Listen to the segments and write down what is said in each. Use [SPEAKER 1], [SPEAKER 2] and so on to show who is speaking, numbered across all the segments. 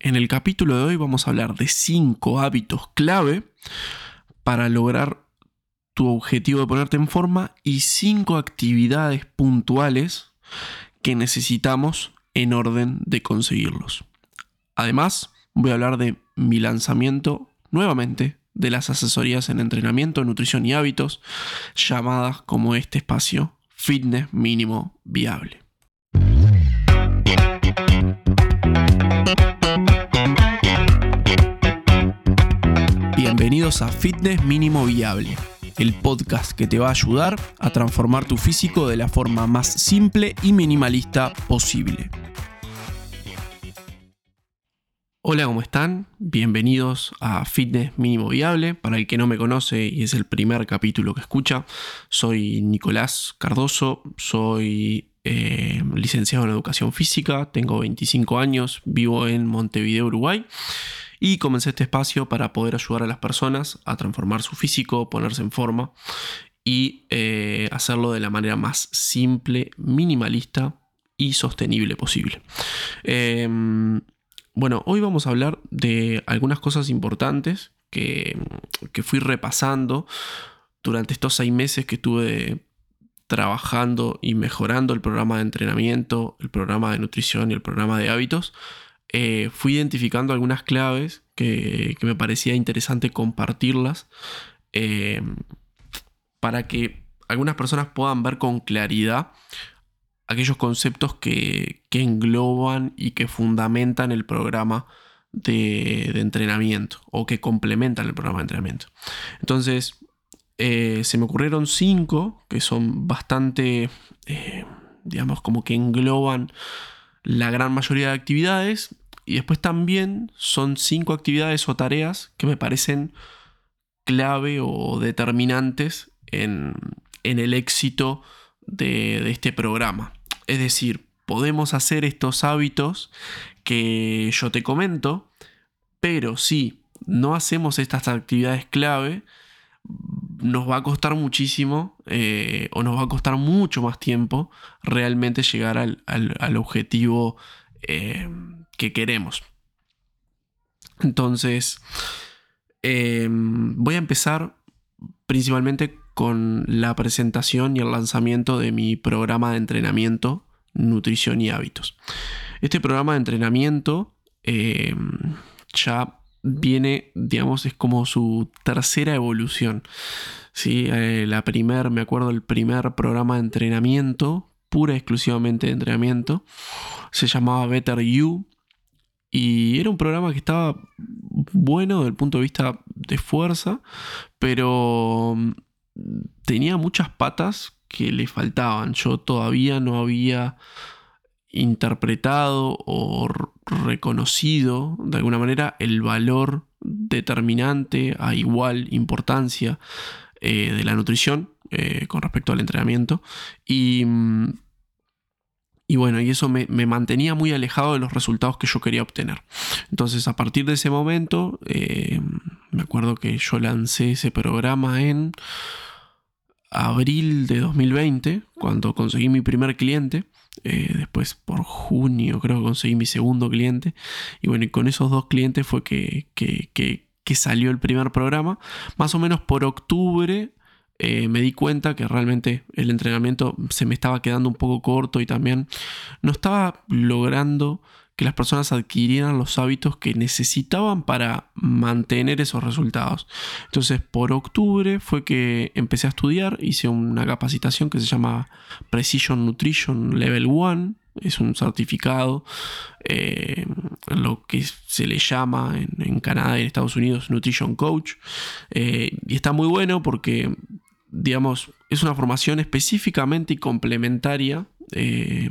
[SPEAKER 1] En el capítulo de hoy vamos a hablar de 5 hábitos clave para lograr tu objetivo de ponerte en forma y 5 actividades puntuales que necesitamos en orden de conseguirlos. Además, voy a hablar de mi lanzamiento nuevamente de las asesorías en entrenamiento, nutrición y hábitos, llamadas como este espacio Fitness Mínimo Viable. Bienvenidos a Fitness Mínimo Viable, el podcast que te va a ayudar a transformar tu físico de la forma más simple y minimalista posible. Hola, ¿cómo están? Bienvenidos a Fitness Mínimo Viable. Para el que no me conoce y es el primer capítulo que escucha, soy Nicolás Cardoso, soy eh, licenciado en Educación Física, tengo 25 años, vivo en Montevideo, Uruguay y comencé este espacio para poder ayudar a las personas a transformar su físico, ponerse en forma y eh, hacerlo de la manera más simple, minimalista y sostenible posible. Em, bueno, hoy vamos a hablar de algunas cosas importantes que, que fui repasando durante estos seis meses que estuve trabajando y mejorando el programa de entrenamiento, el programa de nutrición y el programa de hábitos eh, fui identificando algunas claves que, me parecía interesante compartirlas eh, para que algunas personas puedan ver con claridad aquellos conceptos que, engloban y que fundamentan el programa de, entrenamiento o que complementan el programa de entrenamiento. Entonces, eh, se me ocurrieron cinco que son bastante, digamos, como que engloban la gran mayoría de actividades y después también son cinco actividades o tareas que me parecen clave o determinantes en, el éxito de, este programa. Es decir, podemos hacer estos hábitos que yo te comento, pero si no hacemos estas actividades clave, nos va a costar muchísimo eh, o nos va a costar mucho más tiempo realmente llegar al, objetivo eh, que queremos. Entonces, em, voy a empezar principalmente con la presentación y el lanzamiento de mi programa de entrenamiento, nutrición y hábitos. Este programa de entrenamiento em, ya viene, digamos, es como su tercera evolución. ¿sí? Eh, la primer, me acuerdo, el primer programa de entrenamiento, pura exclusivamente de entrenamiento, se llamaba Better You y era un programa que estaba bueno desde el punto de vista de fuerza, pero mm, tenía muchas patas que le faltaban. Yo todavía no había interpretado o reconocido de alguna manera el valor determinante a igual importancia eh, de la nutrición eh, con respecto al entrenamiento. Y mm, y bueno, y eso me, mantenía muy alejado de los resultados que yo quería obtener. Entonces, a partir de ese momento, eh, me acuerdo que yo lancé ese programa en abril de 2020, cuando conseguí mi primer cliente. Eh, después por junio creo que conseguí mi segundo cliente. Y bueno, con esos dos clientes fue que, que, que salió el primer programa. Más o menos por octubre eh, me di cuenta que realmente el entrenamiento se me estaba quedando un poco corto y también no estaba logrando que las personas adquirieran los hábitos que necesitaban para mantener esos resultados. Entonces, por octubre fue que empecé a estudiar, hice una capacitación que se llama Precision Nutrition Level 1, es un certificado, eh, lo que se le llama en, Canadá y en Estados Unidos Nutrition Coach, eh, y está muy bueno porque digamos, es una formación específicamente y complementaria eh,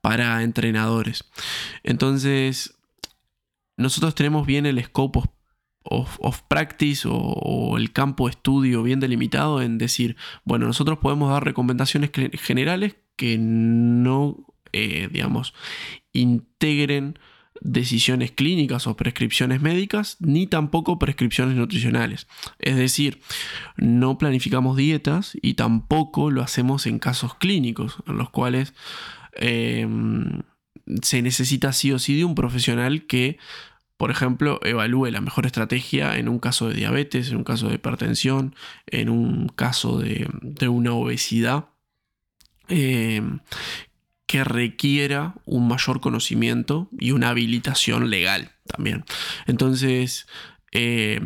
[SPEAKER 1] para entrenadores. Entonces, nosotros tenemos bien el scope of, practice o, el campo de estudio bien delimitado en decir, bueno, nosotros podemos dar recomendaciones generales que no, eh, digamos, integren decisiones clínicas o prescripciones médicas, ni tampoco prescripciones nutricionales. Es decir, no planificamos dietas y tampoco lo hacemos en casos clínicos, en los cuales em, se necesita sí o sí de un profesional que por ejemplo, evalúe la mejor estrategia en un caso de diabetes, en un caso de hipertensión, en un caso de, una obesidad. Eh, que requiera un mayor conocimiento y una habilitación legal también. Entonces, eh,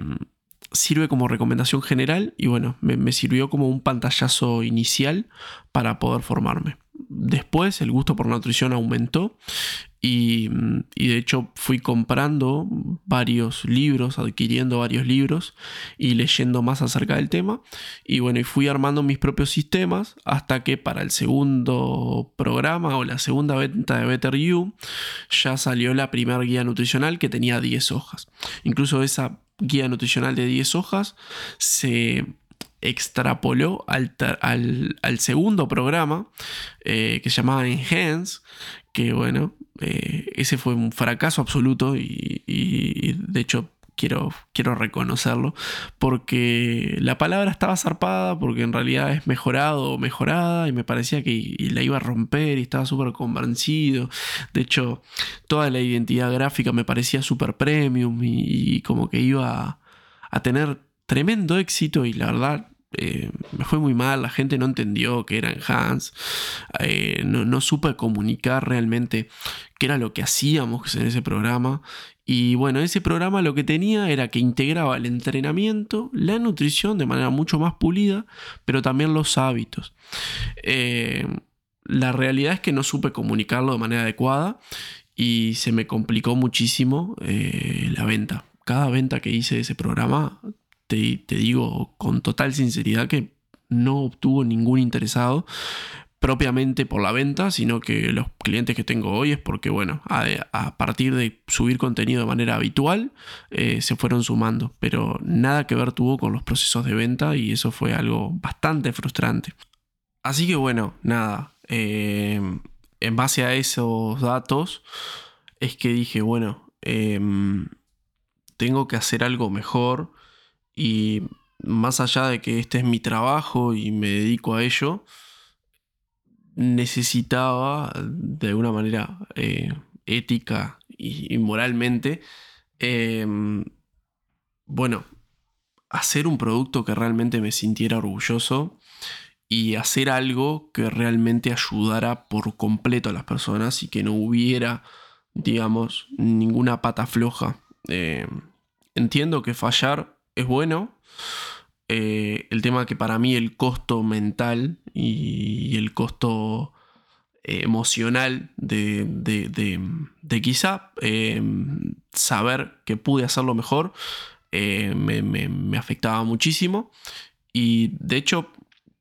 [SPEAKER 1] sirve como recomendación general y bueno, me, sirvió como un pantallazo inicial para poder formarme. Después el gusto por nutrición aumentó y, de hecho fui comprando varios libros, adquiriendo varios libros y leyendo más acerca del tema. Y bueno, y fui armando mis propios sistemas hasta que para el segundo programa o la segunda venta de Better You ya salió la primera guía nutricional que tenía 10 hojas. Incluso esa guía nutricional de 10 hojas se extrapoló al, segundo programa eh, que se llamaba Enhance, que bueno, eh, ese fue un fracaso absoluto y, de hecho quiero, quiero reconocerlo, porque la palabra estaba zarpada, porque en realidad es mejorado o mejorada, y me parecía que la iba a romper y estaba súper convencido. De hecho, toda la identidad gráfica me parecía súper premium y, como que iba a tener tremendo éxito y la verdad eh, me fue muy mal, la gente no entendió que era Enhance, eh, no, no, supe comunicar realmente qué era lo que hacíamos en ese programa. Y bueno, ese programa lo que tenía era que integraba el entrenamiento, la nutrición de manera mucho más pulida, pero también los hábitos. Eh, la realidad es que no supe comunicarlo de manera adecuada y se me complicó muchísimo la venta. Cada venta que hice de ese programa te, digo con total sinceridad que no obtuvo ningún interesado propiamente por la venta, sino que los clientes que tengo hoy es porque, bueno, a, partir de subir contenido de manera habitual, eh, se fueron sumando, pero nada que ver tuvo con los procesos de venta y eso fue algo bastante frustrante. Así que, bueno, nada, eh, en base a esos datos es que dije, bueno, em, tengo que hacer algo mejor y más allá de que este es mi trabajo y me dedico a ello, necesitaba de alguna manera eh, ética y, moralmente, em, bueno, hacer un producto que realmente me sintiera orgulloso y hacer algo que realmente ayudara por completo a las personas y que no hubiera, digamos, ninguna pata floja. Em, entiendo que fallar es bueno. Eh, el tema que para mí el costo mental y el costo eh, emocional de, de, quizá eh, saber que pude hacerlo mejor me, afectaba muchísimo. Y de hecho,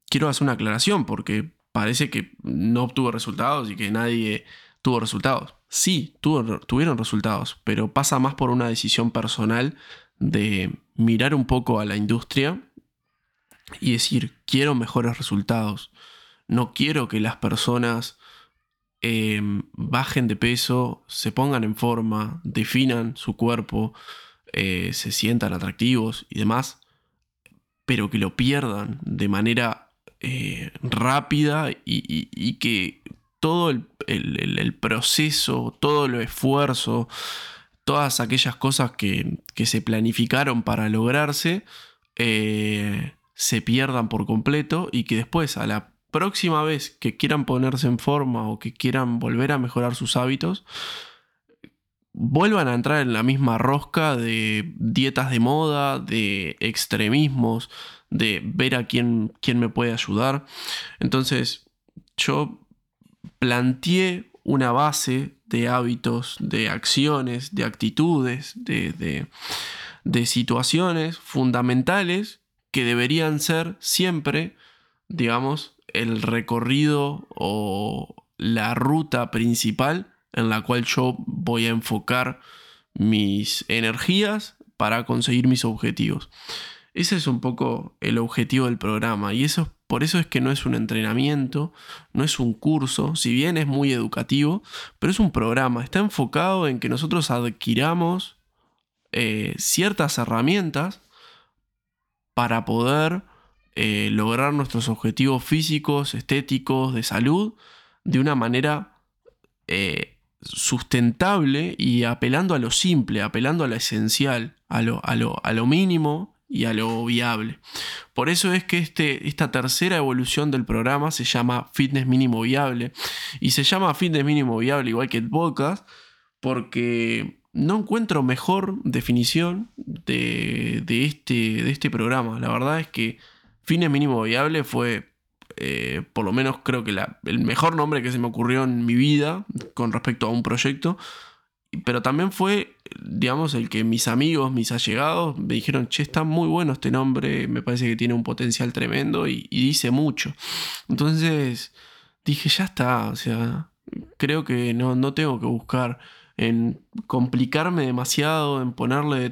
[SPEAKER 1] quiero hacer una aclaración porque parece que no obtuvo resultados y que nadie tuvo resultados. Sí, tuvieron resultados, pero pasa más por una decisión personal de mirar un poco a la industria y decir, quiero mejores resultados. No quiero que las personas em, bajen de peso, se pongan en forma, definan su cuerpo, eh, se sientan atractivos y demás, pero que lo pierdan de manera eh, rápida y, que todo el, proceso, todo el esfuerzo, todas aquellas cosas que, se planificaron para lograrse eh, se pierdan por completo y que después a la próxima vez que quieran ponerse en forma o que quieran volver a mejorar sus hábitos, vuelvan a entrar en la misma rosca de dietas de moda, de extremismos, de ver a quién, quién me puede ayudar. Entonces, yo planteé una base de hábitos, de acciones, de actitudes, de, situaciones fundamentales que deberían ser siempre, digamos, el recorrido o la ruta principal en la cual yo voy a enfocar mis energías para conseguir mis objetivos. Ese es un poco el objetivo del programa y eso, por eso es que no es un entrenamiento, no es un curso, si bien es muy educativo, pero es un programa, está enfocado en que nosotros adquiramos eh, ciertas herramientas para poder eh, lograr nuestros objetivos físicos, estéticos, de salud, de una manera eh, sustentable y apelando a lo simple, apelando a lo esencial, a lo, a lo, a lo mínimo y a lo viable. Por eso es que este, esta tercera evolución del programa se llama Fitness Mínimo Viable. Y se llama Fitness Mínimo Viable igual que el podcast, porque no encuentro mejor definición de, este, de este programa. La verdad es que Fitness Mínimo Viable fue eh, por lo menos creo que el mejor nombre que se me ocurrió en mi vida con respecto a un proyecto, pero también fue, digamos, el que mis amigos, mis allegados, me dijeron, che, está muy bueno este nombre, me parece que tiene un potencial tremendo y, dice mucho. Entonces dije, ya está, o sea, creo que no, no tengo que buscar en complicarme demasiado, en ponerle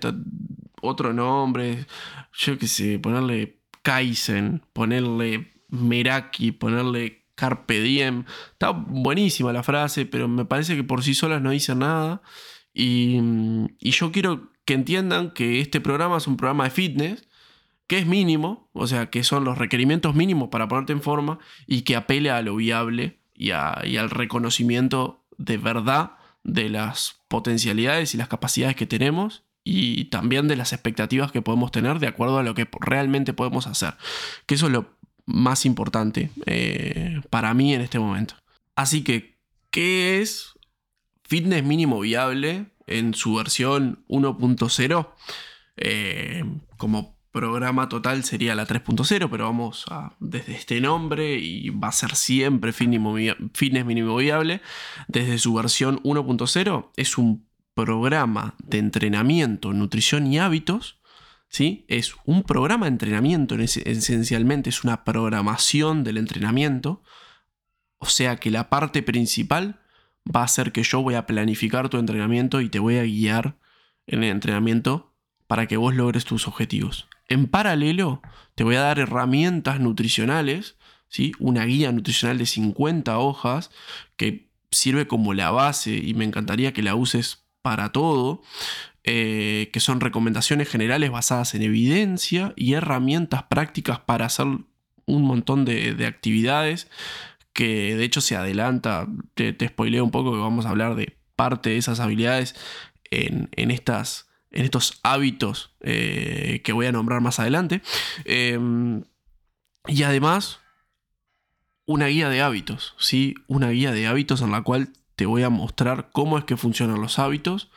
[SPEAKER 1] otro nombre, yo qué sé, ponerle Kaizen, ponerle Meraki, ponerle Carpe Diem. Está buenísima la frase, pero me parece que por sí solas no dice nada. Y, yo quiero que entiendan que este programa es un programa de fitness que es mínimo, o sea, que son los requerimientos mínimos para ponerte en forma y que apele a lo viable y, y al reconocimiento de verdad de las potencialidades y las capacidades que tenemos y también de las expectativas que podemos tener de acuerdo a lo que realmente podemos hacer. Que eso es lo más importante eh, para mí en este momento. Así que, ¿qué es fitness mínimo viable en su versión 1.0? Eh, como programa total sería la 3.0, pero vamos a, desde este nombre y va a ser siempre fitness mínimo viable. Desde su versión 1.0 es un programa de entrenamiento, nutrición y hábitos es un programa de entrenamiento, esencialmente es una programación del entrenamiento, o sea que la parte principal va a ser que yo voy a planificar tu entrenamiento y te voy a guiar en el entrenamiento para que vos logres tus objetivos. En paralelo, te voy a dar herramientas nutricionales, ¿sí? una guía nutricional de 50 hojas que sirve como la base y me encantaría que la uses para todo, eh, que son recomendaciones generales basadas en evidencia y herramientas prácticas para hacer un montón de, actividades que de hecho se adelanta, te, te, spoileo un poco que vamos a hablar de parte de esas habilidades en, estas, en estos hábitos eh, que voy a nombrar más adelante. Em, y además, una guía de hábitos, ¿sí? Una guía de hábitos en la cual te voy a mostrar cómo es que funcionan los hábitos,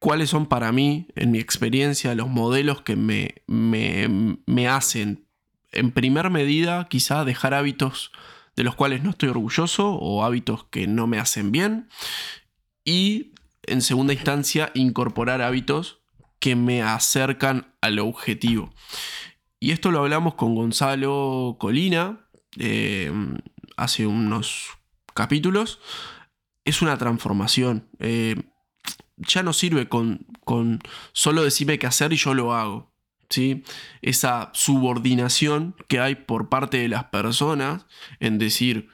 [SPEAKER 1] cuáles son para mí, en mi experiencia, los modelos que me, me, hacen, en primer medida, quizá dejar hábitos de los cuales no estoy orgulloso o hábitos que no me hacen bien. Y en segunda instancia, incorporar hábitos que me acercan al objetivo. Y esto lo hablamos con Gonzalo Colina eh, hace unos capítulos. Es una transformación. Eh, ya no sirve con, con solo decirme qué hacer y yo lo hago. ¿sí? Esa subordinación que hay por parte de las personas en decir,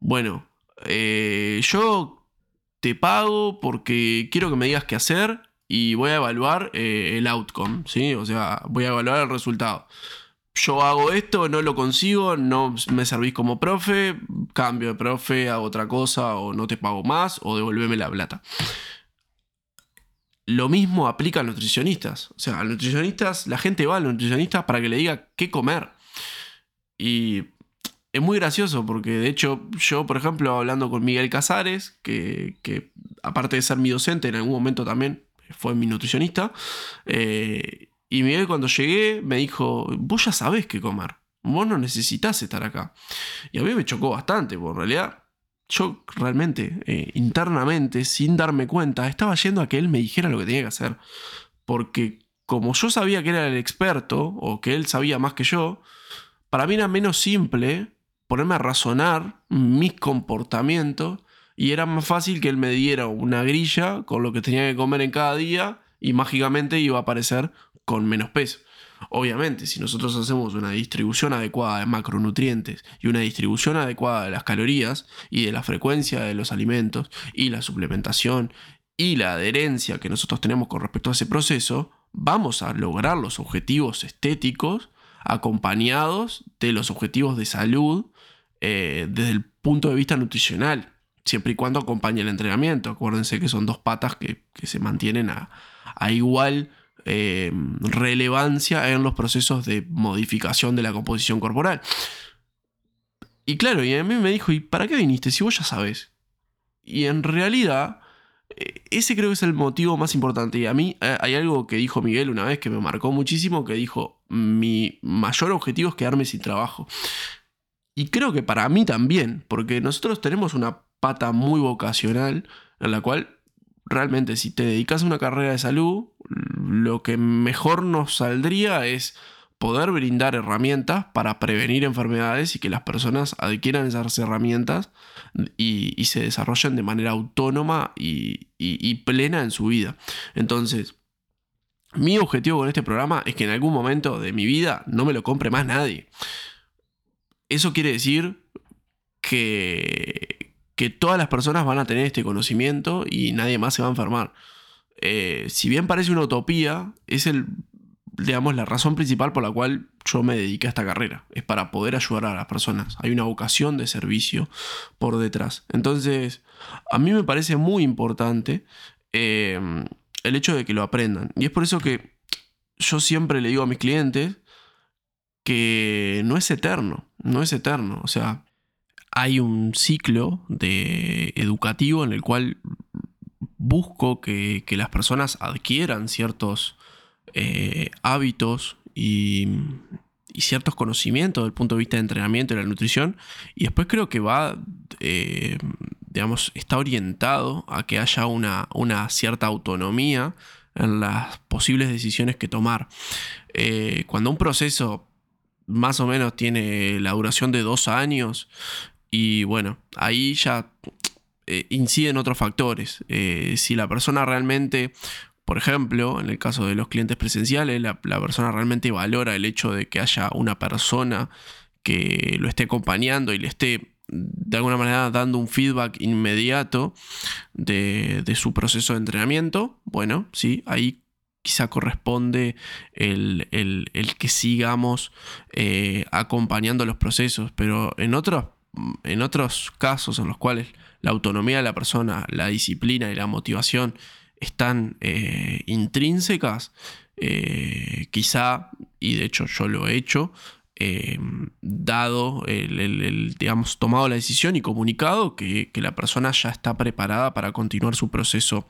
[SPEAKER 1] bueno, eh, yo te pago porque quiero que me digas qué hacer y voy a evaluar eh, el outcome, ¿sí? O sea, voy a evaluar el resultado. Yo hago esto, no lo consigo, no me servís como profe, cambio de profe, hago otra cosa, o no te pago más, o devolveme la plata. Lo mismo aplica a nutricionistas. O sea, a nutricionistas, la gente va a los nutricionistas para que le diga qué comer. Y es muy gracioso porque de hecho yo, por ejemplo, hablando con Miguel Casares, que, aparte de ser mi docente, en algún momento también fue mi nutricionista, eh, y Miguel cuando llegué me dijo, vos ya sabés qué comer, vos no necesitas estar acá. Y a mí me chocó bastante, porque en realidad yo realmente, eh, internamente, sin darme cuenta, estaba yendo a que él me dijera lo que tenía que hacer. Porque como yo sabía que era el experto, o que él sabía más que yo, para mí era menos simple ponerme a razonar mis comportamientos y era más fácil que él me diera una grilla con lo que tenía que comer en cada día y mágicamente iba a aparecer con menos peso. Obviamente, si nosotros hacemos una distribución adecuada de macronutrientes y una distribución adecuada de las calorías y de la frecuencia de los alimentos y la suplementación y la adherencia que nosotros tenemos con respecto a ese proceso, vamos a lograr los objetivos estéticos acompañados de los objetivos de salud eh, desde el punto de vista nutricional. siempre y cuando acompañe el entrenamiento. Acuérdense que son dos patas que, se mantienen a, igual eh, relevancia en los procesos de modificación de la composición corporal. Y claro, y a mí me dijo, ¿y para qué viniste si vos ya sabes? Y en realidad, eh, ese creo que es el motivo más importante. Y a mí eh, hay algo que dijo Miguel una vez que me marcó muchísimo, que dijo, mi mayor objetivo es quedarme sin trabajo. Y creo que para mí también, porque nosotros tenemos una pata muy vocacional en la cual realmente si te dedicas a una carrera de salud, lo que mejor nos saldría es poder brindar herramientas para prevenir enfermedades y que las personas adquieran esas herramientas y, se desarrollen de manera autónoma y, plena en su vida. Entonces, mi objetivo con este programa es que en algún momento de mi vida no me lo compre más nadie. Eso quiere decir que, que todas las personas van a tener este conocimiento y nadie más se va a enfermar. Eh, si bien parece una utopía, es el digamos, la razón principal por la cual yo me dediqué a esta carrera. Es para poder ayudar a las personas. Hay una vocación de servicio por detrás. Entonces, a mí me parece muy importante em, el hecho de que lo aprendan. Y es por eso que yo siempre le digo a mis clientes que no es eterno, no es eterno. O sea, hay un ciclo de educativo en el cual busco que, que las personas adquieran ciertos eh, hábitos y, ciertos conocimientos del punto de vista de entrenamiento y la nutrición. Y después creo que va, eh, digamos, está orientado a que haya una, una, cierta autonomía en las posibles decisiones que tomar. Eh, cuando un proceso más o menos tiene la duración de dos años, y bueno, ahí ya inciden otros factores. si la persona realmente por ejemplo, en el caso de los clientes presenciales, la, persona realmente valora el hecho de que haya una persona que lo esté acompañando y le esté de alguna manera dando un feedback inmediato de, su proceso de entrenamiento, bueno, sí, ahí quizá corresponde el, que sigamos eh, acompañando los procesos, pero en otros, en otros casos en los cuales la autonomía de la persona, la disciplina y la motivación están eh, intrínsecas, eh, quizá, y de hecho yo lo he hecho, eh, dado el, digamos, tomado la decisión y comunicado que, la persona ya está preparada para continuar su proceso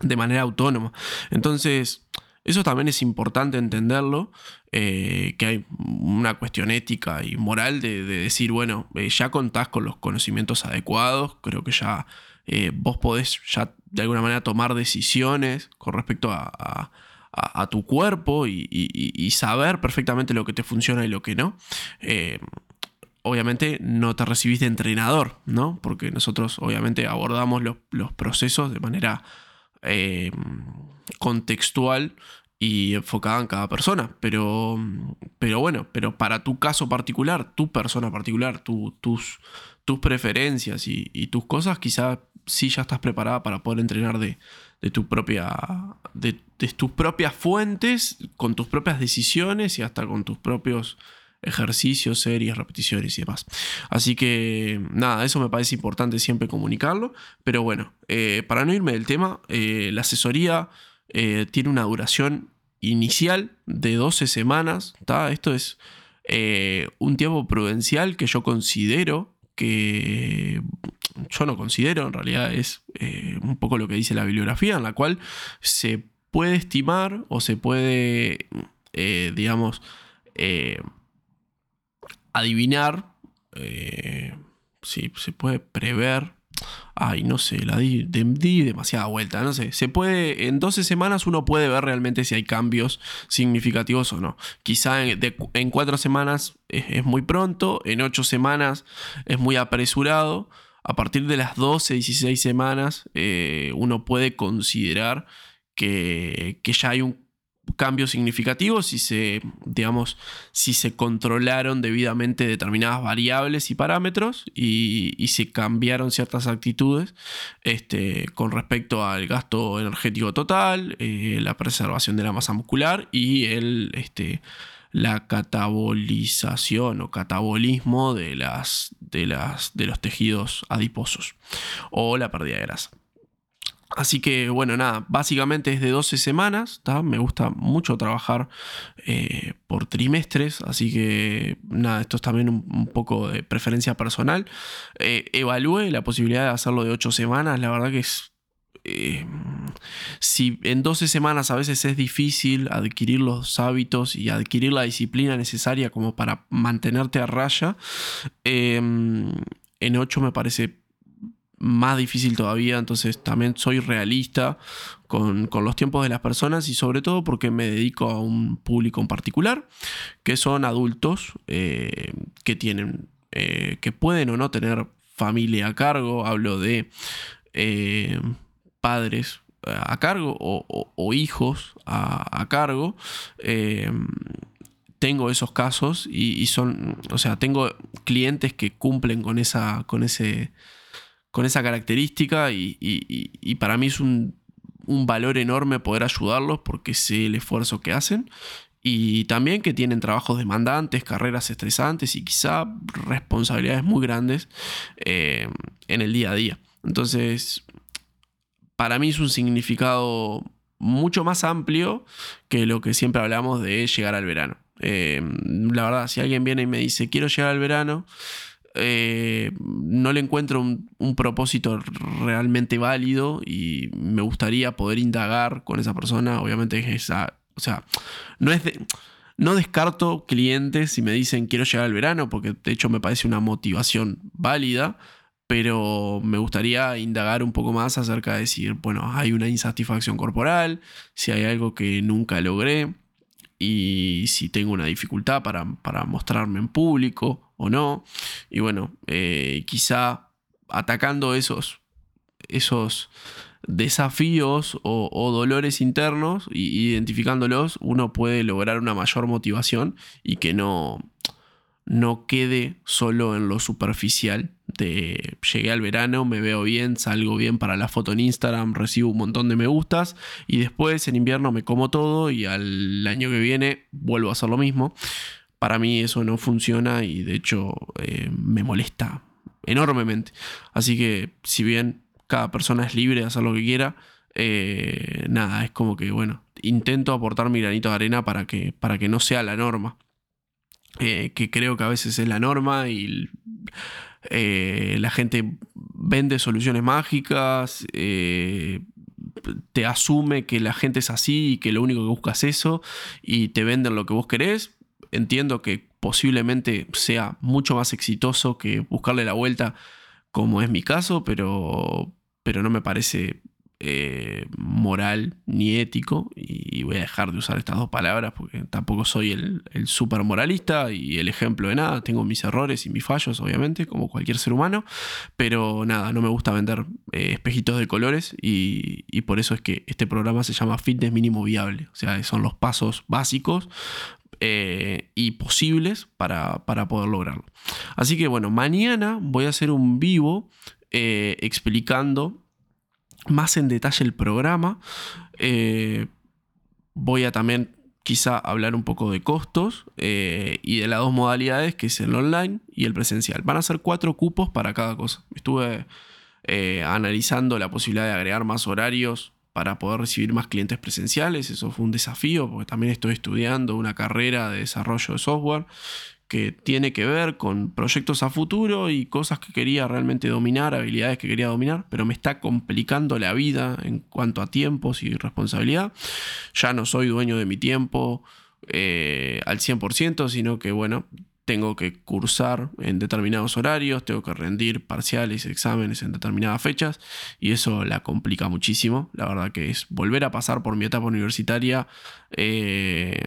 [SPEAKER 1] de manera autónoma. Entonces, eso también es importante entenderlo, que hay una cuestión ética y moral de, de decir, bueno, ya contás con los conocimientos adecuados, creo que ya eh, vos podés ya de alguna manera tomar decisiones con respecto a, tu cuerpo y, saber perfectamente lo que te funciona y lo que no. Eh, obviamente no te recibís de entrenador, ¿no? Porque nosotros obviamente abordamos los, procesos de manera eh, contextual y enfocada en cada persona. Pero, pero bueno, pero para tu caso particular, tu persona particular, tus, tus preferencias y, tus cosas, quizás si ya estás preparada para poder entrenar de, tu propia, de, tus propias fuentes, con tus propias decisiones y hasta con tus propios ejercicios, series, repeticiones y demás. Así que nada, eso me parece importante siempre comunicarlo. Pero bueno, eh, para no irme del tema, eh, la asesoría eh, tiene una duración inicial de 12 semanas. Esto es un tiempo prudencial que yo considero que yo no considero, en realidad es un poco lo que dice la bibliografía, en la cual se puede estimar o se puede, eh, digamos, eh, adivinar, si se puede prever. Ay, no sé, la di, demasiada vuelta, no sé. Se puede, en 12 semanas uno puede ver realmente si hay cambios significativos o no. Quizá en, en 4 semanas es, muy pronto, en 8 semanas es muy apresurado a partir de las 12, 16 semanas, eh, uno puede considerar que, ya hay un cambio significativo si se, digamos, si se controlaron debidamente determinadas variables y parámetros y, se cambiaron ciertas actitudes este, con respecto al gasto energético total, eh, la preservación de la masa muscular y el, este, la catabolización o catabolismo de, las, de, las, de los tejidos adiposos o la pérdida de grasa. Así que bueno, nada, básicamente es de 12 semanas, me gusta mucho trabajar eh, por trimestres, así que nada, esto es también un, poco de preferencia personal. Eh, evalúe la posibilidad de hacerlo de 8 semanas, la verdad que es... Eh, si en 12 semanas a veces es difícil adquirir los hábitos y adquirir la disciplina necesaria como para mantenerte a raya, en 8 me parece más difícil todavía, entonces también soy realista con, los tiempos de las personas y sobre todo porque me dedico a un público en particular, que son adultos eh, que tienen, eh, que pueden o no tener familia a cargo, hablo de eh, padres a cargo o, hijos a, cargo tengo esos casos y, y, son, o sea, tengo clientes que cumplen con, esa, con ese con esa característica y, para mí es un, valor enorme poder ayudarlos porque sé el esfuerzo que hacen y también que tienen trabajos demandantes, carreras estresantes y quizá responsabilidades muy grandes eh, en el día a día. Entonces, para mí es un significado mucho más amplio que lo que siempre hablamos de llegar al verano. Eh, la verdad, si alguien viene y me dice, quiero llegar al verano, eh, no le encuentro un, propósito realmente válido y me gustaría poder indagar con esa persona. Obviamente es esa, o sea, no es no descarto clientes si me dicen quiero llegar al verano, porque de hecho me parece una motivación válida, pero me gustaría indagar un poco más acerca de decir, bueno, hay una insatisfacción corporal, si hay algo que nunca logré y si tengo una dificultad para, para mostrarme en público o no. Y bueno, eh, quizá atacando esos, esos desafíos o, dolores internos y identificándolos, uno puede lograr una mayor motivación y que no, no quede solo en lo superficial de llegué al verano, me veo bien, salgo bien para la foto en Instagram, recibo un montón de me gustas y después en invierno me como todo y al año que viene vuelvo a hacer lo mismo. Para mí eso no funciona y de hecho eh, me molesta enormemente. Así que si bien cada persona es libre de hacer lo que quiera, eh, nada, es como que, bueno, intento aportar mi granito de arena para que, para que no sea la norma. Eh, que creo que a veces es la norma y la gente vende soluciones mágicas, te asume que la gente es así y que lo único que busca es eso y te venden lo que vos querés entiendo que posiblemente sea mucho más exitoso que buscarle la vuelta, como es mi caso, pero, pero no me parece eh, moral ni ético. Y, voy a dejar de usar estas dos palabras porque tampoco soy el, el super moralista y el ejemplo de nada. Tengo mis errores y mis fallos, obviamente, como cualquier ser humano. Pero nada, no me gusta vender eh, espejitos de colores y, y por eso es que este programa se llama Fitness Mínimo Viable. O sea, son los pasos básicos eh, y posibles para, poder lograrlo. Así que bueno, mañana voy a hacer un vivo eh, explicando más en detalle el programa. Eh, voy a también quizá hablar un poco de costos y de las dos modalidades, que es el online y el presencial. Van a ser cuatro cupos para cada cosa. Estuve analizando la posibilidad de agregar más horarios para poder recibir más clientes presenciales. Eso fue un desafío porque también estoy estudiando una carrera de desarrollo de software que tiene que ver con proyectos a futuro y cosas que quería realmente dominar, habilidades que quería dominar, pero me está complicando la vida en cuanto a tiempos y responsabilidad. Ya no soy dueño de mi tiempo eh, al 100%, sino que bueno, tengo que cursar en determinados horarios, tengo que rendir parciales, exámenes en determinadas fechas y eso la complica muchísimo. La verdad que es volver a pasar por mi etapa universitaria eh,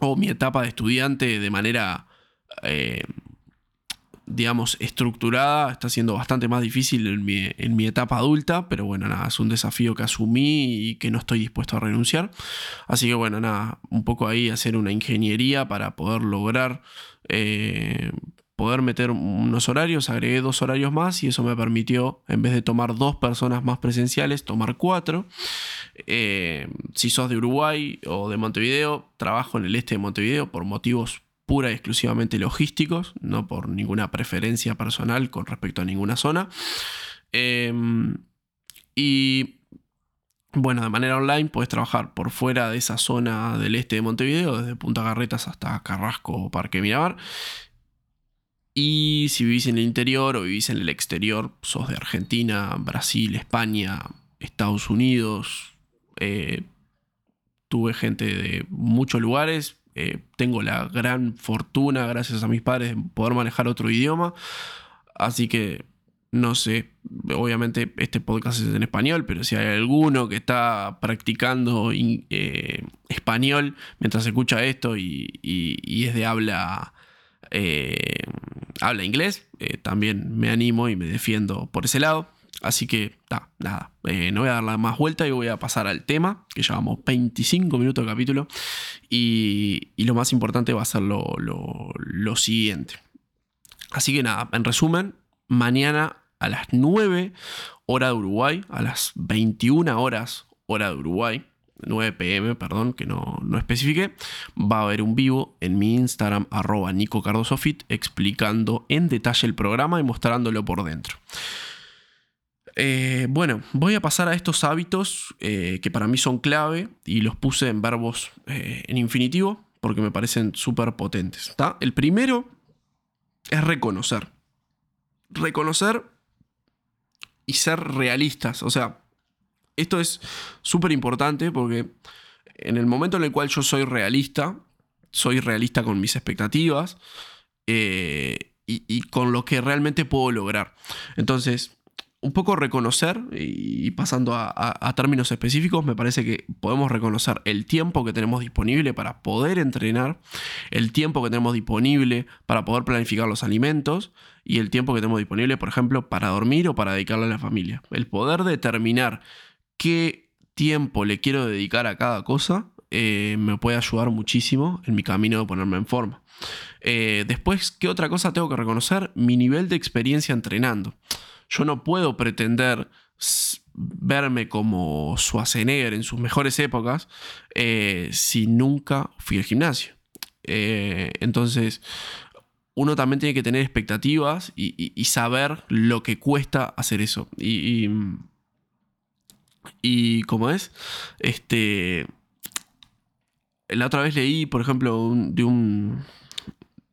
[SPEAKER 1] o mi etapa de estudiante de manera eh, digamos, estructurada, está siendo bastante más difícil en mi, etapa adulta, pero bueno, nada, es un desafío que asumí y que no estoy dispuesto a renunciar. Así que bueno, nada, un poco ahí hacer una ingeniería para poder lograr, eh, poder meter unos horarios, agregué dos horarios más y eso me permitió, en vez de tomar dos personas más presenciales, tomar cuatro. Eh, si sos de Uruguay o de Montevideo, trabajo en el este de Montevideo por motivos pura y exclusivamente logísticos, no por ninguna preferencia personal con respecto a ninguna zona. Em, y bueno, de manera online puedes trabajar por fuera de esa zona del este de Montevideo, desde Punta Garretas hasta Carrasco o Parque Miramar. Y si vivís en el interior o vivís en el exterior, sos de Argentina, Brasil, España, Estados Unidos. Eh, tuve gente de muchos lugares. Eh, tengo la gran fortuna, gracias a mis padres, de poder manejar otro idioma. Así que no sé, obviamente este podcast es en español, pero si hay alguno que está practicando eh, español mientras escucha esto y, es de habla, eh, habla inglés, también me animo y me defiendo por ese lado. Así que, nada, no voy a dar más vuelta y voy a pasar al tema, que llevamos 25 minutos de capítulo. Y, lo más importante va a ser lo, lo siguiente. Así que nada, en resumen, mañana a las 9 hora de Uruguay, a las 21 horas hora de Uruguay, 9 pm, perdón, que no, no especifique, va a haber un vivo en mi Instagram, arroba Nico Fit, explicando en detalle el programa y mostrándolo por dentro. Eh, bueno, voy a pasar a estos hábitos eh, que para mí son clave y los puse en verbos eh, en infinitivo porque me parecen súper potentes. El primero es reconocer reconocer y ser realistas. O sea, esto es súper importante porque en el momento en el cual yo soy realista, soy realista con mis expectativas y, con lo que realmente puedo lograr. Entonces, un poco reconocer, y pasando a, términos específicos, me parece que podemos reconocer el tiempo que tenemos disponible para poder entrenar, el tiempo que tenemos disponible para poder planificar los alimentos y el tiempo que tenemos disponible, por ejemplo, para dormir o para dedicarle a la familia. El poder determinar qué tiempo le quiero dedicar a cada cosa eh, me puede ayudar muchísimo en mi camino de ponerme en forma. Eh, después, ¿qué otra cosa tengo que reconocer? Mi nivel de experiencia entrenando. Yo no puedo pretender verme como Schwarzenegger en sus mejores épocas eh, si nunca fui al gimnasio. Eh, entonces, uno también tiene que tener expectativas y, saber lo que cuesta hacer eso. Y, y, como es, este, la otra vez leí, por ejemplo, de un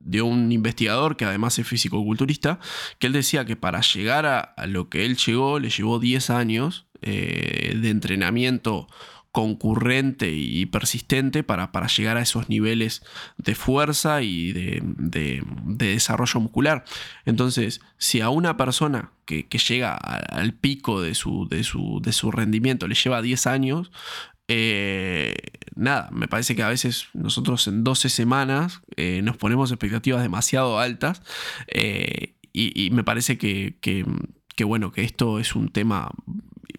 [SPEAKER 1] de un investigador que además es físico-culturista, que él decía que para llegar a, lo que él llegó le llevó 10 años eh, de entrenamiento concurrente y persistente para, para, llegar a esos niveles de fuerza y de, desarrollo muscular. Entonces, si a una persona que, llega al pico de su, de su, de su rendimiento le lleva 10 años, eh, nada, me parece que a veces nosotros en 12 semanas eh, nos ponemos expectativas demasiado altas eh, y, me parece que, que, bueno, que esto es un tema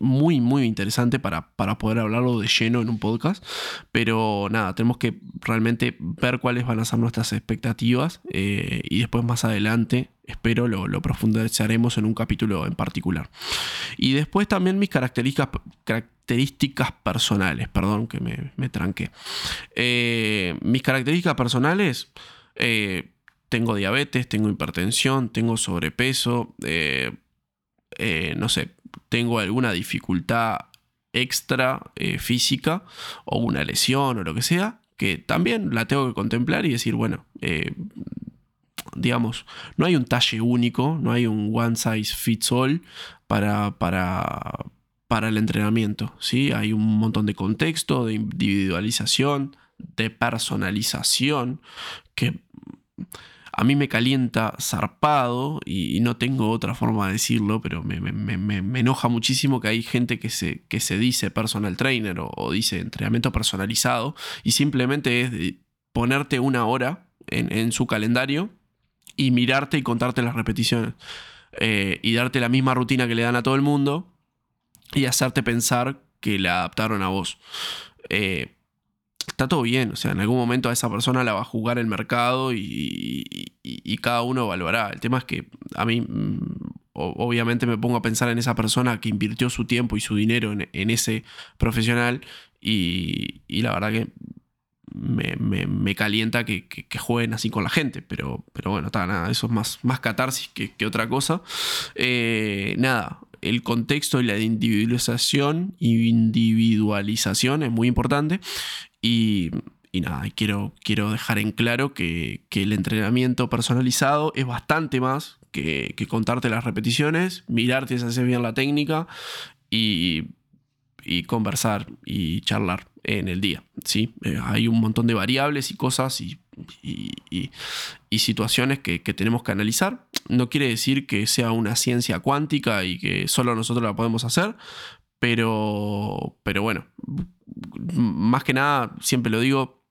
[SPEAKER 1] muy, muy interesante para, para, poder hablarlo de lleno en un podcast. Pero nada, tenemos que realmente ver cuáles van a ser nuestras expectativas eh, y después más adelante, espero, lo, lo, profundizaremos en un capítulo en particular. Y después también mis características, características personales, perdón que me, me tranqué. Eh, mis características personales... Eh, tengo diabetes, tengo hipertensión, tengo sobrepeso, no sé, tengo alguna dificultad extra eh, física o una lesión o lo que sea, que también la tengo que contemplar y decir, bueno, eh, digamos, no hay un talle único, no hay un one size fits all para, para, para el entrenamiento, ¿sí? Hay un montón de contexto, de individualización, de personalización, que a mí me calienta zarpado y, no tengo otra forma de decirlo, pero me, enoja muchísimo que hay gente que se, que se dice personal trainer o, dice entrenamiento personalizado y simplemente es ponerte una hora en, su calendario y mirarte y contarte las repeticiones eh, y darte la misma rutina que le dan a todo el mundo y hacerte pensar que la adaptaron a vos. Eh, está todo bien. O sea, en algún momento a esa persona la va a jugar el mercado y, cada uno evaluará. El tema es que a mí, mm, obviamente, me pongo a pensar en esa persona que invirtió su tiempo y su dinero en, ese profesional y, la verdad que me, calienta que, jueguen así con la gente, pero, pero bueno, está, nada, eso es más, más catarsis que, otra cosa. Eh, nada, el contexto y la individualización, individualización es muy importante. Y, nada, quiero, quiero dejar en claro que, el entrenamiento personalizado es bastante más que, contarte las repeticiones, mirarte si haces bien la técnica y, conversar y charlar en el día. ¿sí? Eh, hay un montón de variables y cosas y, situaciones que, tenemos que analizar. No quiere decir que sea una ciencia cuántica y que solo nosotros la podemos hacer, pero, pero bueno, más que nada, siempre lo digo,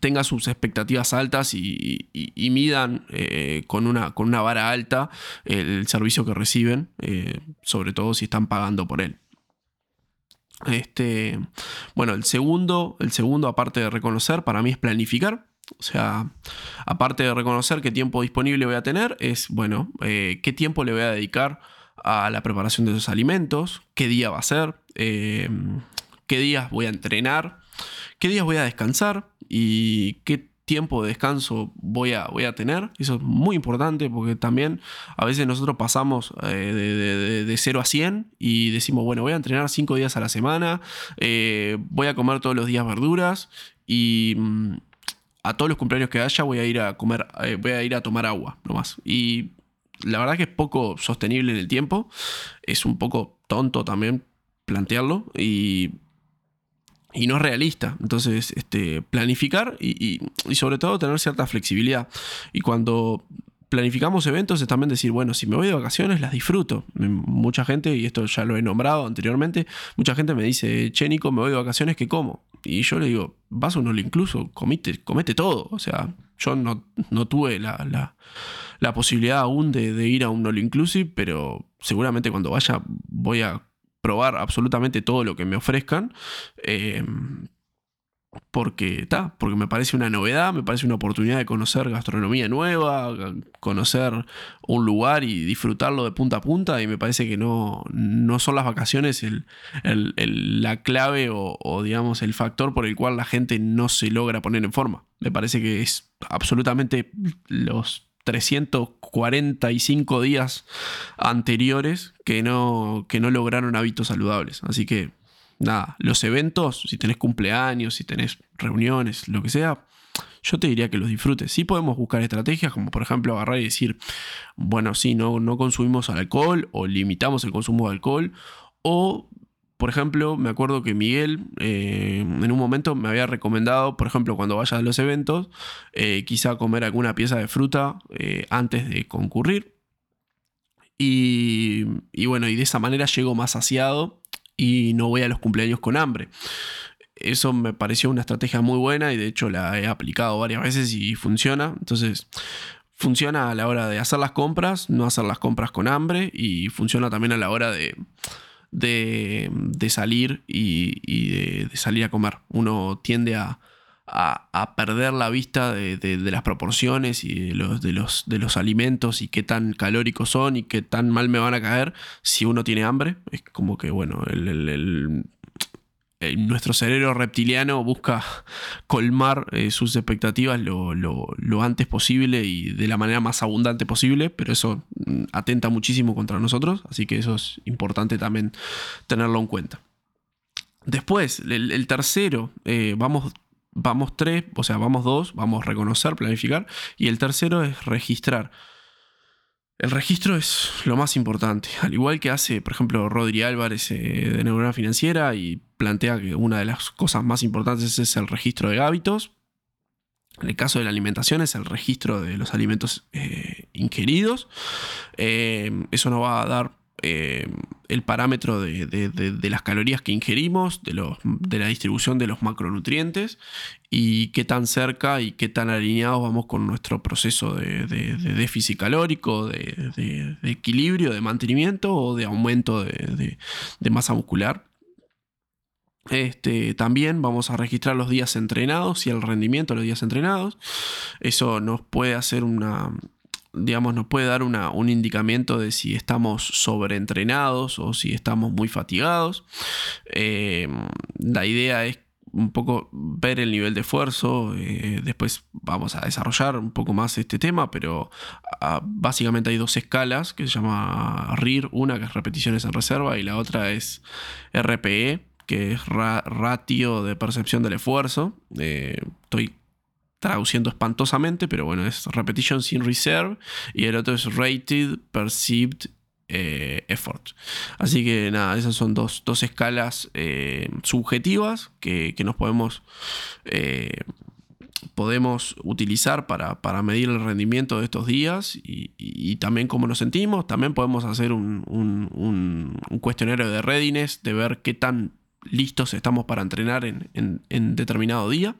[SPEAKER 1] tengan sus expectativas altas y, midan eh, con, una, con, una, vara alta el, servicio que reciben, eh, sobre todo si están pagando por él. Este, bueno, el segundo, el segundo, aparte de reconocer, para mí es planificar. O sea, aparte de reconocer qué tiempo disponible voy a tener, es, bueno, eh, qué tiempo le voy a dedicar a la preparación de esos alimentos, qué día va a ser, eh, qué días voy a entrenar, qué días voy a descansar y qué tiempo de descanso voy a, voy a tener. Eso es muy importante porque también a veces nosotros pasamos eh, de, 0 a 100 y decimos, bueno, voy a entrenar 5 días a la semana, eh, voy a comer todos los días verduras y mm, a todos los cumpleaños que haya voy a ir a comer, voy a ir a tomar agua nomás. Y la verdad que es poco sostenible en el tiempo. Es un poco tonto también plantearlo y, y no es realista. Entonces, este, planificar y, sobre todo tener cierta flexibilidad. Y cuando planificamos eventos es también decir, bueno, si me voy de vacaciones las disfruto. Mucha gente, y esto ya lo he nombrado anteriormente, mucha gente me dice, che Nico, me voy de vacaciones, ¿qué como? Y yo le digo, vas a un incluso, comete, comete todo. O sea, yo no, no tuve la, posibilidad aún de, ir a un all inclusive, pero seguramente cuando vaya voy a probar absolutamente todo lo que me ofrezcan. Eh, porque está, porque me parece una novedad, me parece una oportunidad de conocer gastronomía nueva, conocer un lugar y disfrutarlo de punta a punta y me parece que no, no son las vacaciones el, la clave o, digamos el factor por el cual la gente no se logra poner en forma. Me parece que es absolutamente los 345 días anteriores que no, que no lograron hábitos saludables. Así que nada, los eventos, si tenés cumpleaños, si tenés reuniones, lo que sea, yo te diría que los disfrutes. Sí podemos buscar estrategias como por ejemplo agarrar y decir, bueno, sí, no, no consumimos alcohol o limitamos el consumo de alcohol. O, por ejemplo, me acuerdo que Miguel eh, en un momento me había recomendado, por ejemplo, cuando vayas a los eventos, eh, quizá comer alguna pieza de fruta eh, antes de concurrir. Y, y bueno, y de esa manera llego más saciado y no voy a los cumpleaños con hambre. Eso me pareció una estrategia muy buena y de hecho la he aplicado varias veces y funciona. Entonces, funciona a la hora de hacer las compras, no hacer las compras con hambre y funciona también a la hora de, de, salir y, de, salir a comer. Uno tiende a, a, perder la vista de, las proporciones y de los, de, los, de los alimentos y qué tan calóricos son y qué tan mal me van a caer si uno tiene hambre. Es como que, bueno, el, nuestro cerebro reptiliano busca colmar eh, sus expectativas lo, lo, antes posible y de la manera más abundante posible, pero eso mm, atenta muchísimo contra nosotros, así que eso es importante también tenerlo en cuenta. Después, el, tercero, eh, vamos vamos tres, o sea, vamos dos, vamos a reconocer, planificar, y el tercero es registrar. El registro es lo más importante, al igual que hace, por ejemplo, Rodri Álvarez eh, de Neurona Financiera y plantea que una de las cosas más importantes es el registro de hábitos. En el caso de la alimentación es el registro de los alimentos eh, ingeridos. Eh, eso nos va a dar el parámetro de, las calorías que ingerimos, de, la distribución de los macronutrientes y qué tan cerca y qué tan alineados vamos con nuestro proceso de, déficit calórico, de, equilibrio, de mantenimiento o de aumento de, masa muscular. Este, también vamos a registrar los días entrenados y el rendimiento de los días entrenados. Eso nos puede hacer una, digamos, nos puede dar un indicamiento de si estamos sobreentrenados o si estamos muy fatigados. Eh, la idea es un poco ver el nivel de esfuerzo. Eh, después vamos a desarrollar un poco más este tema, pero ah, básicamente hay dos escalas que se llama RIR, una que es repeticiones en reserva y la otra es RPE, que es ratio de percepción del esfuerzo. Eh, estoy traduciendo espantosamente, pero bueno, es Repetitions in Reserve y el otro es Rated Perceived eh, Effort. Así que nada, esas son dos, escalas eh, subjetivas que, nos podemos, eh, podemos utilizar para, medir el rendimiento de estos días y, también cómo nos sentimos. También podemos hacer un, un, cuestionario de readiness, de ver qué tan listos estamos para entrenar en, en determinado día.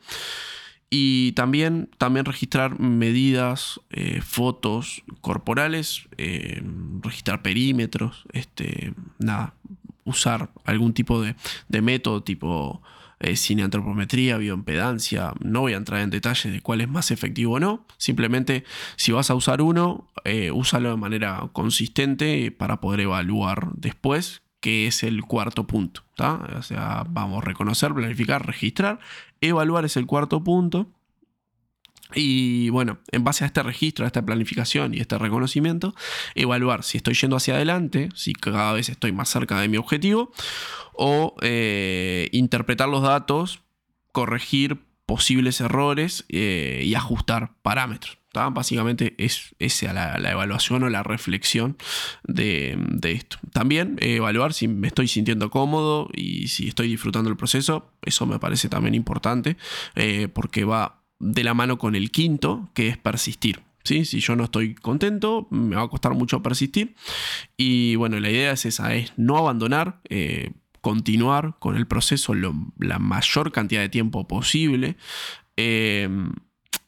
[SPEAKER 1] Y también, también registrar medidas, eh, fotos corporales, eh, registrar perímetros, este, nada, usar algún tipo de, método tipo eh, cineantropometría, bioimpedancia. No voy a entrar en detalles de cuál es más efectivo o no. Simplemente, si vas a usar uno, úsalo de manera consistente para poder evaluar después que es el cuarto punto. O sea, vamos a reconocer, planificar, registrar. Evaluar es el cuarto punto. Y bueno, en base a este registro, a esta planificación y este reconocimiento, evaluar si estoy yendo hacia adelante, si cada vez estoy más cerca de mi objetivo, o eh, interpretar los datos, corregir posibles errores eh, y ajustar parámetros. Básicamente es esa la, evaluación o la reflexión de, esto. También evaluar si me estoy sintiendo cómodo y si estoy disfrutando el proceso. Eso me parece también importante eh, porque va de la mano con el quinto, que es persistir. ¿Sí? Si yo no estoy contento, me va a costar mucho persistir. Y bueno, la idea es esa, es no abandonar, eh, continuar con el proceso la mayor cantidad de tiempo posible. Eh,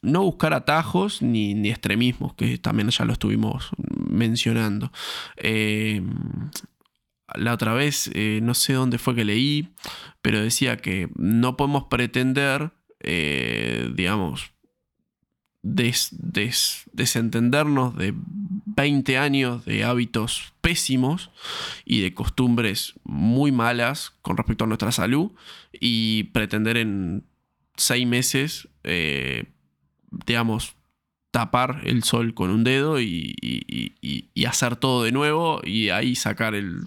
[SPEAKER 1] no buscar atajos ni, extremismos, que también ya lo estuvimos mencionando. Eh, la otra vez, eh, no sé dónde fue que leí, pero decía que no podemos pretender, eh, digamos, desentendernos de 20 años de hábitos pésimos y de costumbres muy malas con respecto a nuestra salud y pretender en seis meses digamos, tapar el sol con un dedo y, hacer todo de nuevo y ahí sacar el,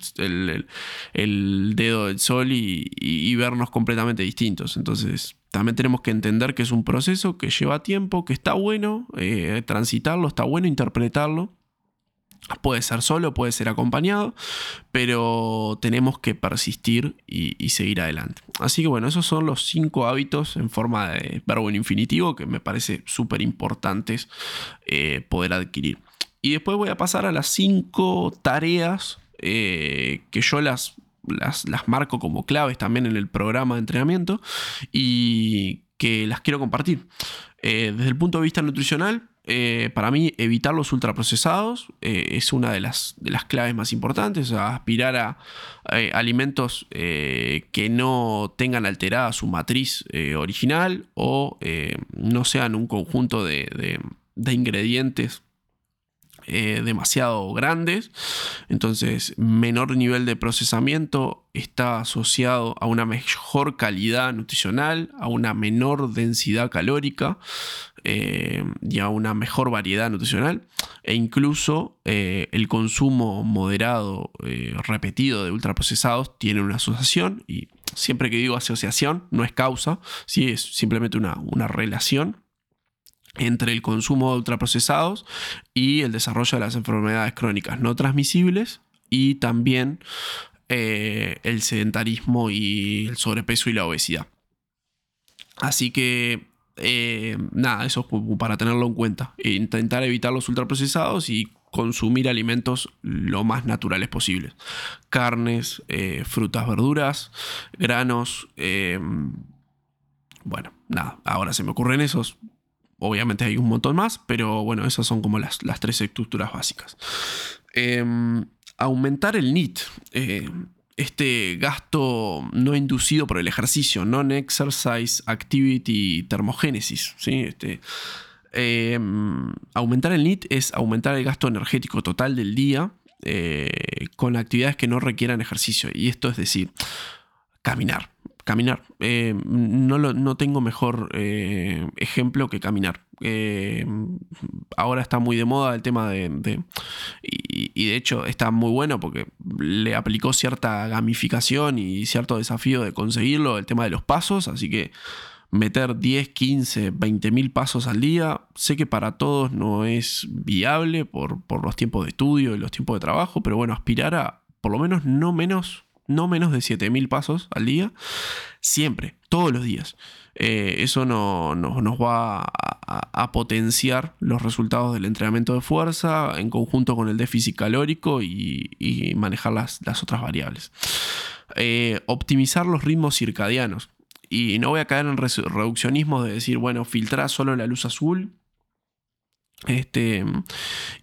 [SPEAKER 1] dedo del sol y, vernos completamente distintos. Entonces, también tenemos que entender que es un proceso que lleva tiempo, que está bueno eh, transitarlo, está bueno interpretarlo Puede ser solo, puede ser acompañado, pero tenemos que persistir y, seguir adelante. Así que bueno, esos son los cinco hábitos en forma de verbo en infinitivo que me parece súper importantes eh, poder adquirir. Y después voy a pasar a las cinco tareas eh, que yo las, las, marco como claves también en el programa de entrenamiento y que las quiero compartir. Eh, desde el punto de vista nutricional, eh, para mí evitar los ultraprocesados eh, es una de las, de las, claves más importantes, aspirar a, eh, alimentos que no tengan alterada su matriz original o no sean un conjunto de, de ingredientes demasiado grandes. Entonces, menor nivel de procesamiento está asociado a una mejor calidad nutricional, a una menor densidad calórica eh, y a una mejor variedad nutricional. E incluso eh, el consumo moderado, eh, repetido de ultraprocesados tiene una asociación. Y siempre que digo asociación, no es causa, ¿sí? es simplemente una, una relación entre el consumo de ultraprocesados y el desarrollo de las enfermedades crónicas no transmisibles y también el sedentarismo y el sobrepeso y la obesidad. Así que eh, nada, eso es para tenerlo en cuenta. Intentar evitar los ultraprocesados y consumir alimentos lo más naturales posibles. Carnes, eh, frutas, verduras, granos. Bueno, nada, ahora se me ocurren esos. Obviamente hay un montón más, pero bueno, esas son como las, tres estructuras básicas. Em, aumentar el NIT. Eh, este gasto no inducido por el ejercicio, non-exercise activity thermogenesis. ¿sí? Este, em, aumentar el NIT es aumentar el gasto energético total del día eh, con actividades que no requieran ejercicio. Y esto es decir, caminar. Caminar. Eh, no, no, tengo mejor eh, ejemplo que caminar. ahora está muy de moda el tema de... y, de hecho está muy bueno porque le aplicó cierta gamificación y cierto desafío de conseguirlo, el tema de los pasos. Así que meter 10, 15, 20 mil pasos al día. Sé que para todos no es viable por, los tiempos de estudio y los tiempos de trabajo, pero bueno, aspirar a por lo menos no menos, no menos de 7 mil pasos al día, siempre, todos los días. Eh, eso no, nos va a, potenciar los resultados del entrenamiento de fuerza en conjunto con el déficit calórico y, manejar las, otras variables. Eh, optimizar los ritmos circadianos. Y no voy a caer en reduccionismo de decir, bueno, filtra solo la luz azul. Este,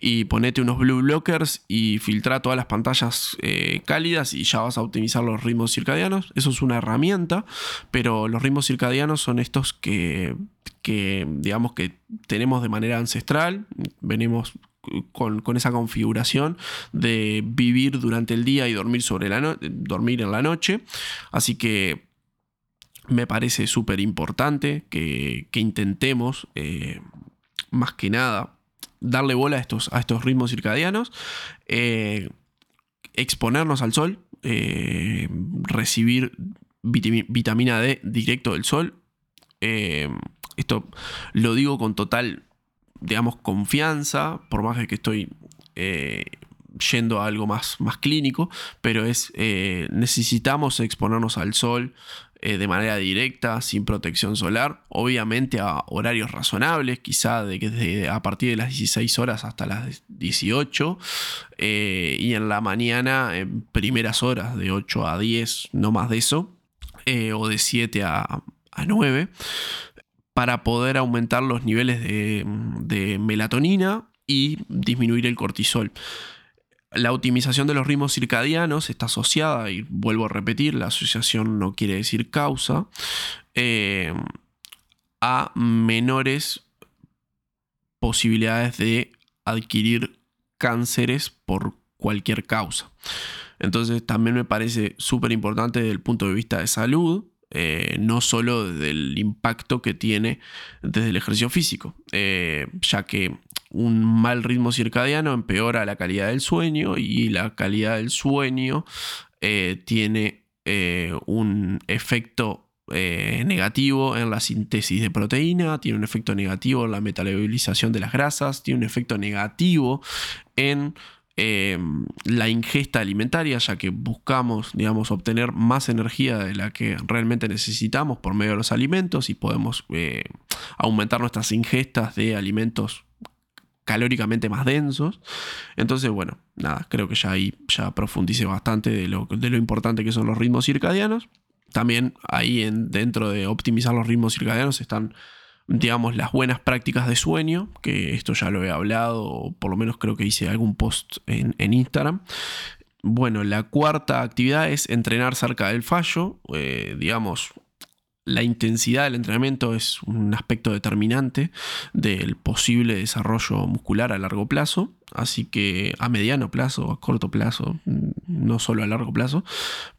[SPEAKER 1] y ponete unos blue blockers y filtra todas las pantallas eh, cálidas y ya vas a optimizar los ritmos circadianos. Eso es una herramienta, pero los ritmos circadianos son estos que, que digamos que tenemos de manera ancestral. Venimos con, esa configuración de vivir durante el día y dormir, sobre la dormir en la noche. Así que me parece súper importante que, intentemos, eh, más que nada, darle bola a estos, a estos ritmos circadianos, eh, exponernos al sol, eh, recibir vitamina D directo del sol. esto lo digo con total, digamos, confianza, por más de que estoy yendo a algo más, más clínico, pero es necesitamos exponernos al sol eh, de manera directa, sin protección solar, obviamente a horarios razonables, quizá de, de a partir de las 16 horas hasta las 18, eh, y en la mañana en primeras horas de 8 a 10, no más de eso, eh, o de 7 a, 9, para poder aumentar los niveles de melatonina y disminuir el cortisol. La optimización de los ritmos circadianos está asociada, y vuelvo a repetir, la asociación no quiere decir causa, eh, a menores posibilidades de adquirir cánceres por cualquier causa. Entonces también me parece súper importante desde el punto de vista de salud, eh, no solo del impacto que tiene desde el ejercicio físico, eh, ya que un mal ritmo circadiano empeora la calidad del sueño y la calidad del sueño eh, tiene eh, un efecto eh, negativo en la síntesis de proteína, tiene un efecto negativo en la metabolización de las grasas, tiene un efecto negativo en la ingesta alimentaria, ya que buscamos, digamos, obtener más energía de la que realmente necesitamos por medio de los alimentos y podemos aumentar nuestras ingestas de alimentos calóricamente más densos. Entonces, bueno, nada, creo que ya ahí ya profundice bastante de lo, de lo importante que son los ritmos circadianos. También ahí en, dentro de optimizar los ritmos circadianos están, digamos, las buenas prácticas de sueño, que esto ya lo he hablado, o por lo menos creo que hice algún post en, Instagram. Bueno, la cuarta actividad es entrenar cerca del fallo, eh, digamos, la intensidad del entrenamiento es un aspecto determinante del posible desarrollo muscular a largo plazo, así que a mediano plazo, a corto plazo, no solo a largo plazo,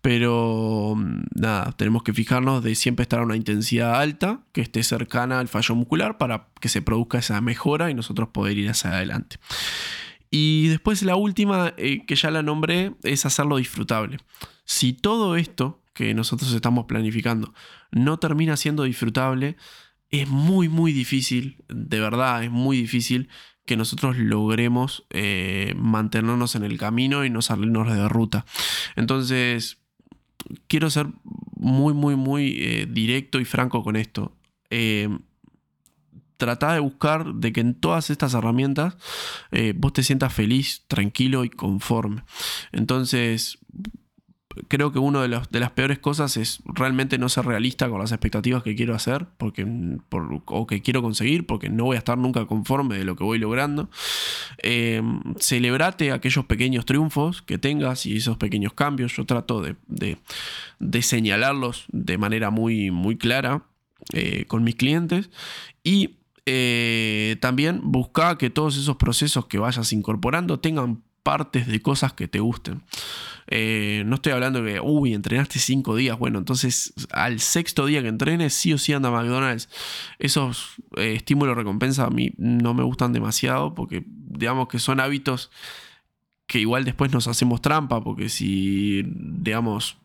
[SPEAKER 1] pero mm, nada, tenemos que fijarnos de siempre estar a una intensidad alta que esté cercana al fallo muscular para que se produzca esa mejora y nosotros poder ir hacia adelante. Y después la última, eh, que ya la nombré, es hacerlo disfrutable. Si todo esto que nosotros estamos planificando no termina siendo disfrutable, es muy, muy difícil, de verdad, es muy difícil que nosotros logremos eh, mantenernos en el camino y no salirnos de ruta. Entonces, quiero ser muy, muy, muy eh, directo y franco con esto. Eh, trata de buscar de que en todas estas herramientas vos te sientas feliz, tranquilo y conforme. Entonces, creo que una de, de las peores cosas es realmente no ser realista con las expectativas que quiero hacer porque, o que quiero conseguir, porque no voy a estar nunca conforme de lo que voy logrando. Eh, celebrate aquellos pequeños triunfos que tengas y esos pequeños cambios. Yo trato de, de, señalarlos de manera muy, muy clara eh, con mis clientes y eh, también busca que todos esos procesos que vayas incorporando tengan partes de cosas que te gusten. Eh, no estoy hablando de que, uy, entrenaste cinco días. Bueno, entonces al sexto día que entrenes, sí o sí anda a McDonald's. Esos eh, estímulos recompensa a mí no me gustan demasiado porque, digamos que son hábitos que igual después nos hacemos trampa porque si, digamos,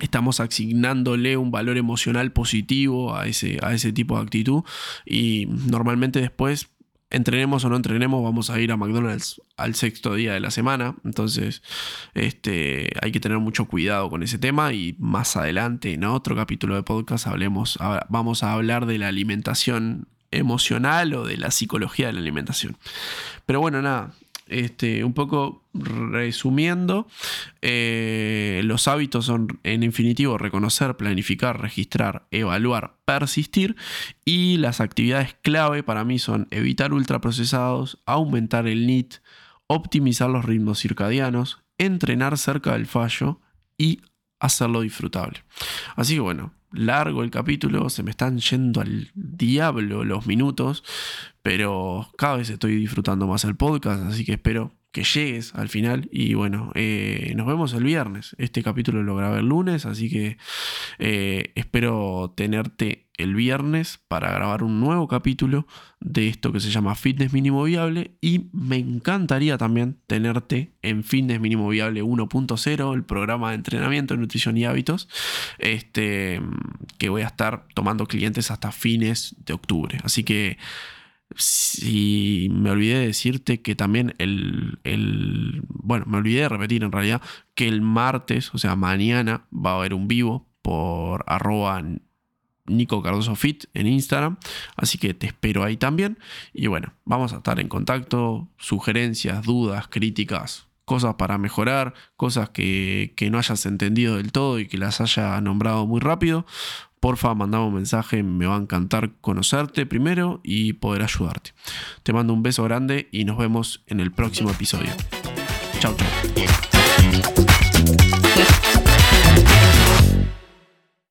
[SPEAKER 1] estamos asignándole un valor emocional positivo a ese, a ese tipo de actitud y normalmente después entrenemos o no entrenemos, vamos a ir a McDonald's al sexto día de la semana. Entonces, este, hay que tener mucho cuidado con ese tema. Y más adelante, en otro capítulo de podcast, hablemos, vamos a hablar de la alimentación emocional o de la psicología de la alimentación. Pero bueno, nada, este, un poco resumiendo, eh, los hábitos son en infinitivo reconocer, planificar, registrar, evaluar, persistir y las actividades clave para mí son evitar ultraprocesados, aumentar el NIT, optimizar los ritmos circadianos, entrenar cerca del fallo y hacerlo disfrutable. Así que bueno, largo el capítulo, se me están yendo al diablo los minutos, pero cada vez estoy disfrutando más el podcast, así que espero que llegues al final y bueno, eh, nos vemos el viernes. Este capítulo lo grabé el lunes, así que eh, espero tenerte el viernes para grabar un nuevo capítulo de esto que se llama Fitness Mínimo Viable y me encantaría también tenerte en Fitness Mínimo Viable 1.0, el programa de entrenamiento, nutrición y hábitos, este, que voy a estar tomando clientes hasta fines de octubre. Así que si me olvidé de decirte que también el, el, Bueno, me olvidé de repetir en realidad que el martes, o sea, mañana, va a haber un vivo por arroba Nico Cardoso Fit en Instagram. Así que te espero ahí también. Y bueno, vamos a estar en contacto. Sugerencias, dudas, críticas, cosas para mejorar, cosas que, que no hayas entendido del todo y que las haya nombrado muy rápido porfa, mandame un mensaje, me va a encantar conocerte primero y poder ayudarte. Te mando un beso grande y nos vemos en el próximo episodio. Chao, chao.